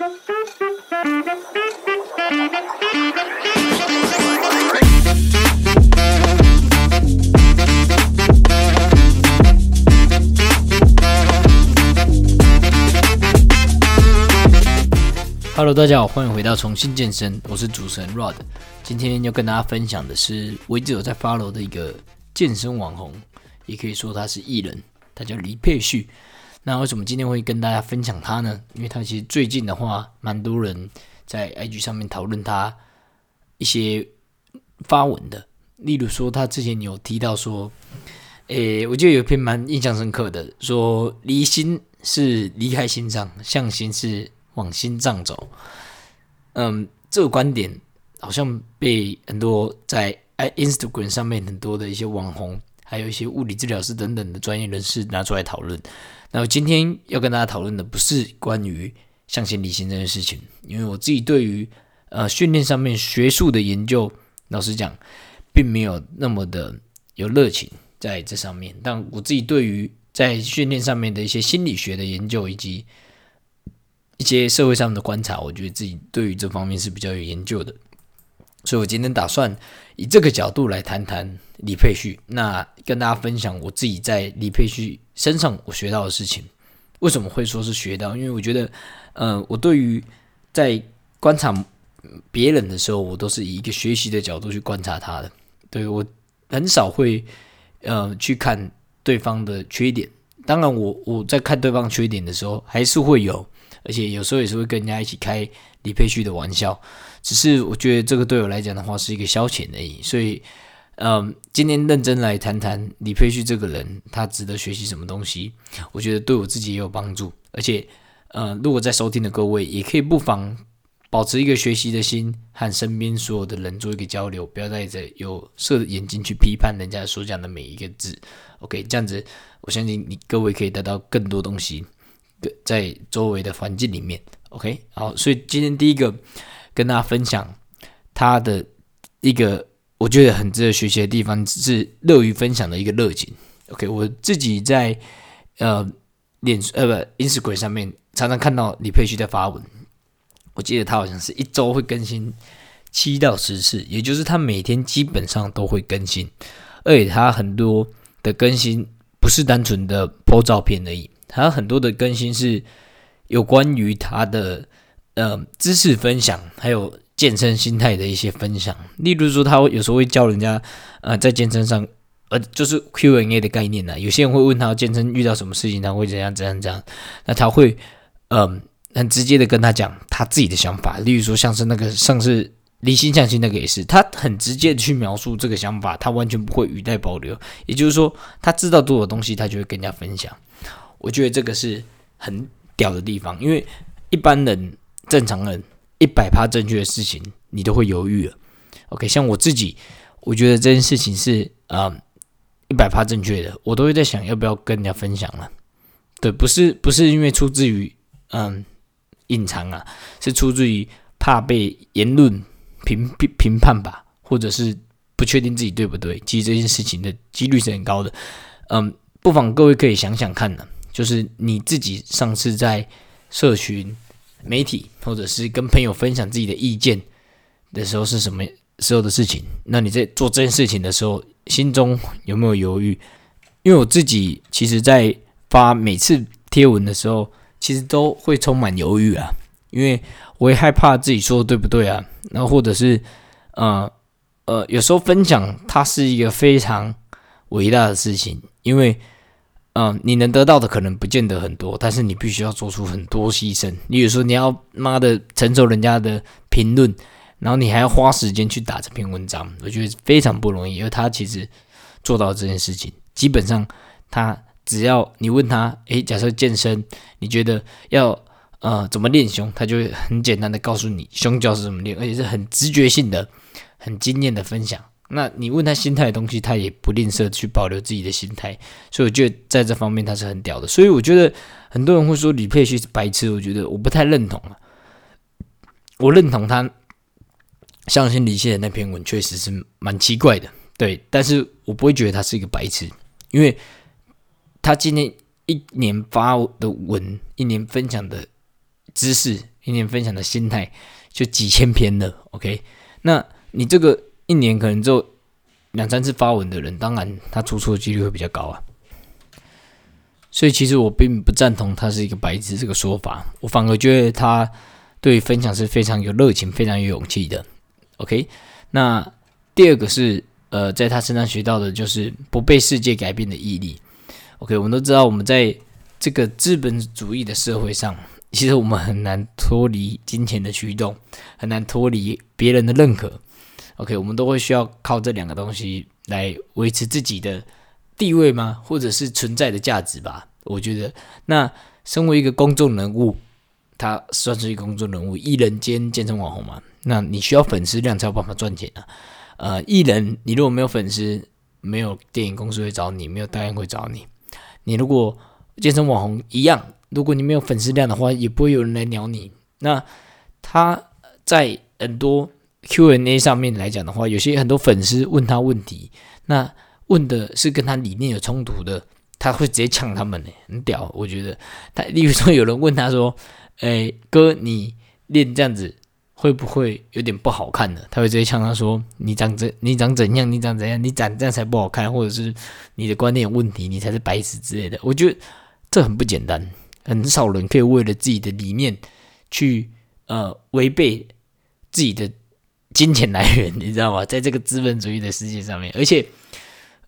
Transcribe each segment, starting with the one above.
Hello，大家好，欢迎回到重新健身，我是主持人 Rod。今天要跟大家分享的是我一直有在发罗的一个健身网红，也可以说他是艺人，他叫李佩旭。那为什么今天会跟大家分享他呢？因为他其实最近的话，蛮多人在 IG 上面讨论他一些发文的，例如说他之前有提到说，诶，我记得有一篇蛮印象深刻的，说离心是离开心脏，向心是往心脏走。嗯，这个观点。好像被很多在 Instagram 上面很多的一些网红，还有一些物理治疗师等等的专业人士拿出来讨论。那我今天要跟大家讨论的不是关于向心理性这件事情，因为我自己对于呃训练上面学术的研究，老实讲，并没有那么的有热情在这上面。但我自己对于在训练上面的一些心理学的研究，以及一些社会上的观察，我觉得自己对于这方面是比较有研究的。所以我今天打算以这个角度来谈谈李佩旭，那跟大家分享我自己在李佩旭身上我学到的事情。为什么会说是学到？因为我觉得，呃，我对于在观察别人的时候，我都是以一个学习的角度去观察他的。对我很少会呃去看对方的缺点。当然，我我在看对方缺点的时候，还是会有，而且有时候也是会跟人家一起开李佩旭的玩笑。只是我觉得这个对我来讲的话是一个消遣而已，所以，嗯，今天认真来谈谈李佩旭这个人，他值得学习什么东西？我觉得对我自己也有帮助，而且，呃，如果在收听的各位也可以不妨保持一个学习的心，和身边所有的人做一个交流，不要带着有色的眼睛去批判人家所讲的每一个字。OK，这样子，我相信你各位可以得到更多东西，在周围的环境里面。OK，好，所以今天第一个。跟大家分享他的一个我觉得很值得学习的地方，是乐于分享的一个热情。OK，我自己在呃脸呃不 Instagram 上面常常看到李佩旭在发文，我记得他好像是一周会更新七到十次，也就是他每天基本上都会更新，而且他很多的更新不是单纯的 po 照片而已，他很多的更新是有关于他的。呃，知识分享还有健身心态的一些分享，例如说，他有时候会教人家，呃，在健身上，呃，就是 Q&A 的概念呢。有些人会问他健身遇到什么事情，他会怎样怎样怎样，那他会，嗯，很直接的跟他讲他自己的想法。例如说，像是那个上次离心向心那个也是，他很直接的去描述这个想法，他完全不会语带保留。也就是说，他知道多少东西，他就会跟人家分享。我觉得这个是很屌的地方，因为一般人。正常人一百趴正确的事情，你都会犹豫了。OK，像我自己，我觉得这件事情是啊一百趴正确的，我都会在想要不要跟人家分享了。对，不是不是因为出自于嗯隐藏啊，是出自于怕被言论评评判吧，或者是不确定自己对不对。其实这件事情的几率是很高的。嗯，不妨各位可以想想看呢，就是你自己上次在社群。媒体或者是跟朋友分享自己的意见的时候是什么时候的事情？那你在做这件事情的时候，心中有没有犹豫？因为我自己其实，在发每次贴文的时候，其实都会充满犹豫啊，因为我也害怕自己说的对不对啊，然后或者是呃呃，有时候分享它是一个非常伟大的事情，因为。嗯，你能得到的可能不见得很多，但是你必须要做出很多牺牲。你如说你要妈的承受人家的评论，然后你还要花时间去打这篇文章，我觉得非常不容易。因为他其实做到这件事情，基本上他只要你问他，诶，假设健身，你觉得要呃怎么练胸，他就会很简单的告诉你胸教是怎么练，而且是很直觉性的、很经验的分享。那你问他心态的东西，他也不吝啬去保留自己的心态，所以我觉得在这方面他是很屌的。所以我觉得很多人会说李佩旭是白痴，我觉得我不太认同啊。我认同他相信李现的那篇文确实是蛮奇怪的，对，但是我不会觉得他是一个白痴，因为他今天一年发的文，一年分享的知识一年分享的心态就几千篇了。OK，那你这个一年可能就两三次发文的人，当然他出错的几率会比较高啊。所以其实我并不赞同他是一个白痴这个说法，我反而觉得他对分享是非常有热情、非常有勇气的。OK，那第二个是呃，在他身上学到的就是不被世界改变的毅力。OK，我们都知道我们在这个资本主义的社会上，其实我们很难脱离金钱的驱动，很难脱离别人的认可。OK，我们都会需要靠这两个东西来维持自己的。地位吗？或者是存在的价值吧？我觉得，那身为一个公众人物，他算是一个公众人物，艺人兼健身网红嘛。那你需要粉丝量才有办法赚钱啊。呃，艺人你如果没有粉丝，没有电影公司会找你，没有代言会找你。你如果健身网红一样，如果你没有粉丝量的话，也不会有人来鸟你。那他在很多 Q&A 上面来讲的话，有些很多粉丝问他问题，那。问的是跟他理念有冲突的，他会直接呛他们呢，很屌。我觉得他，例如说有人问他说：“ 哎，哥，你练这样子会不会有点不好看呢？”他会直接呛他说：“你长怎，你长怎样？你长怎样？你长这样才不好看，或者是你的观念有问题，你才是白痴之类的。”我觉得这很不简单，很少人可以为了自己的理念去呃违背自己的金钱来源，你知道吗？在这个资本主义的世界上面，而且。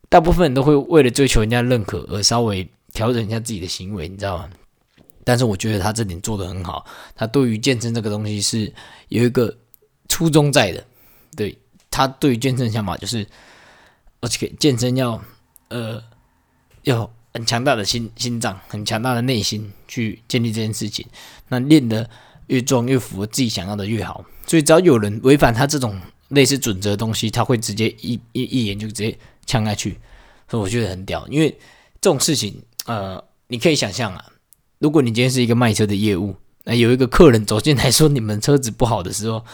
大部分人都会为了追求人家认可而稍微调整一下自己的行为，你知道吗？但是我觉得他这点做的很好，他对于健身这个东西是有一个初衷在的。对他对于健身想法就是，而且健身要呃要很强大的心心脏，很强大的内心去建立这件事情。那练的越重越符合自己想要的越好。所以只要有人违反他这种类似准则的东西，他会直接一一一眼就直接。呛下去，所以我觉得很屌。因为这种事情，呃，你可以想象啊，如果你今天是一个卖车的业务，那有一个客人走进来说你们车子不好的时候，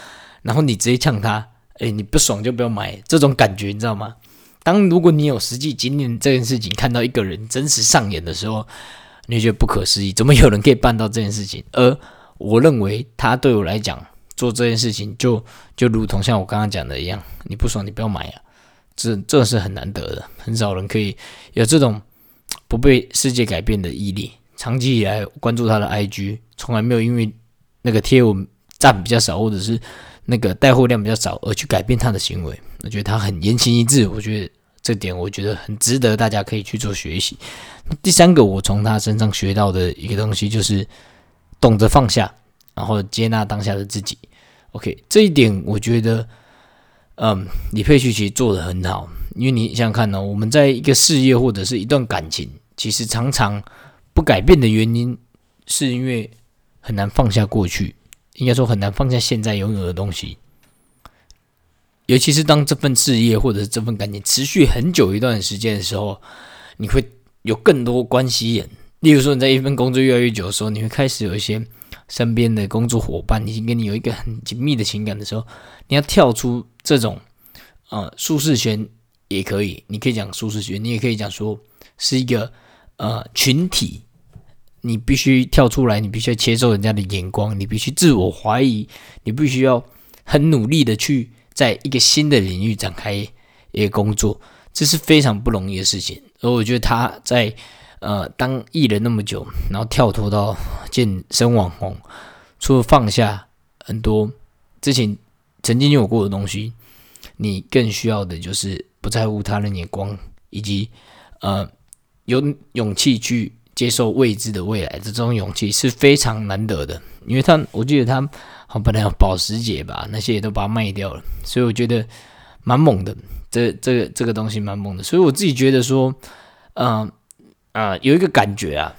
然后你直接呛他，哎，你不爽就不要买，这种感觉你知道吗？当如果你有实际经验这件事情，看到一个人真实上演的时候，你觉得不可思议，怎么有人可以办到这件事情？而我认为他对我来讲做这件事情，就就如同像我刚刚讲的一样，你不爽你不要买啊。这这是很难得的，很少人可以有这种不被世界改变的毅力。长期以来关注他的 IG，从来没有因为那个贴文赞比较少，或者是那个带货量比较少而去改变他的行为。我觉得他很言行一致，我觉得这点我觉得很值得大家可以去做学习。第三个，我从他身上学到的一个东西就是懂得放下，然后接纳当下的自己。OK，这一点我觉得。嗯，李佩旭其实做的很好，因为你想想看呢，我们在一个事业或者是一段感情，其实常常不改变的原因，是因为很难放下过去，应该说很难放下现在拥有的东西。尤其是当这份事业或者是这份感情持续很久一段时间的时候，你会有更多关系人。例如说，你在一份工作越来越久的时候，你会开始有一些身边的工作伙伴已经跟你有一个很紧密的情感的时候，你要跳出。这种呃舒适圈也可以，你可以讲舒适圈，你也可以讲说是一个呃群体，你必须跳出来，你必须要接受人家的眼光，你必须自我怀疑，你必须要很努力的去在一个新的领域展开一个工作，这是非常不容易的事情。而我觉得他在呃当艺人那么久，然后跳脱到健身网红，除了放下很多之前。曾经有过的东西，你更需要的就是不在乎他人眼光，以及呃有勇气去接受未知的未来这种勇气是非常难得的。因为他，我记得他好本来有保时捷吧，那些也都把它卖掉了，所以我觉得蛮猛的。这、这个、这个东西蛮猛的。所以我自己觉得说，嗯啊，有一个感觉啊，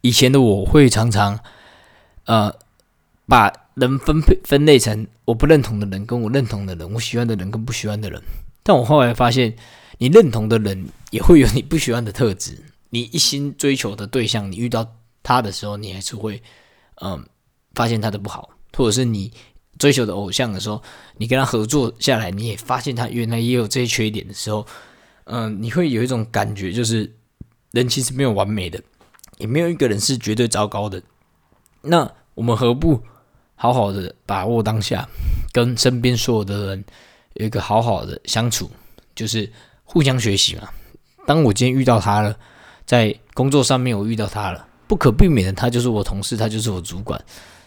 以前的我会常常呃把。人分配分类成我不认同的人跟我认同的人，我喜欢的人跟不喜欢的人。但我后来发现，你认同的人也会有你不喜欢的特质。你一心追求的对象，你遇到他的时候，你还是会嗯发现他的不好，或者是你追求的偶像的时候，你跟他合作下来，你也发现他原来也有这些缺点的时候，嗯，你会有一种感觉，就是人其实没有完美的，也没有一个人是绝对糟糕的。那我们何不好好的把握当下，跟身边所有的人有一个好好的相处，就是互相学习嘛。当我今天遇到他了，在工作上面我遇到他了，不可避免的，他就是我同事，他就是我主管。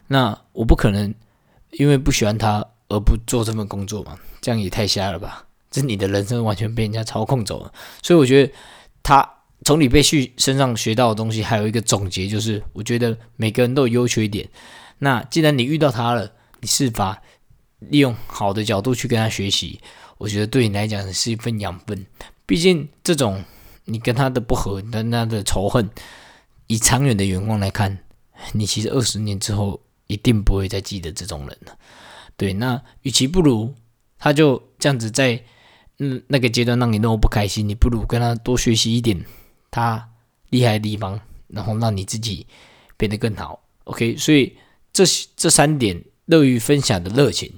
那我不可能因为不喜欢他而不做这份工作嘛？这样也太瞎了吧！这你的人生完全被人家操控走了。所以我觉得他从李贝旭身上学到的东西，还有一个总结就是：我觉得每个人都有优缺点。那既然你遇到他了，你是法利用好的角度去跟他学习，我觉得对你来讲是一份养分。毕竟这种你跟他的不和、跟他的仇恨，以长远的眼光来看，你其实二十年之后。一定不会再记得这种人了。对，那与其不如他就这样子在嗯那个阶段让你那么不开心，你不如跟他多学习一点他厉害的地方，然后让你自己变得更好。OK，所以这这三点乐于分享的热情，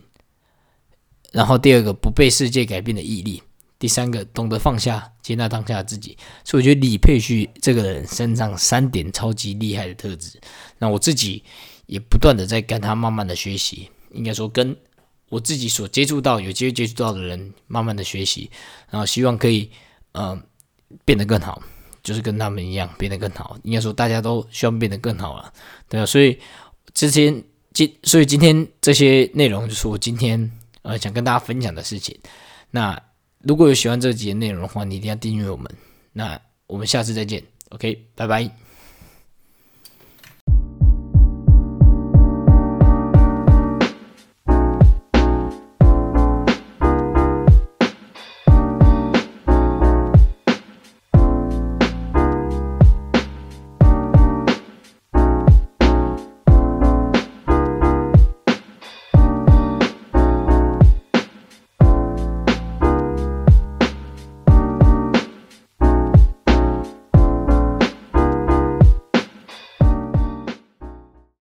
然后第二个不被世界改变的毅力，第三个懂得放下接纳当下自己。所以我觉得李佩旭这个人身上三点超级厉害的特质，那我自己。也不断的在跟他慢慢的学习，应该说跟我自己所接触到、有机会接触到的人慢慢的学习，然后希望可以呃变得更好，就是跟他们一样变得更好。应该说大家都希望变得更好了，对啊。所以之前今所以今天这些内容就是我今天呃想跟大家分享的事情。那如果有喜欢这几节内容的话，你一定要订阅我们。那我们下次再见，OK，拜拜。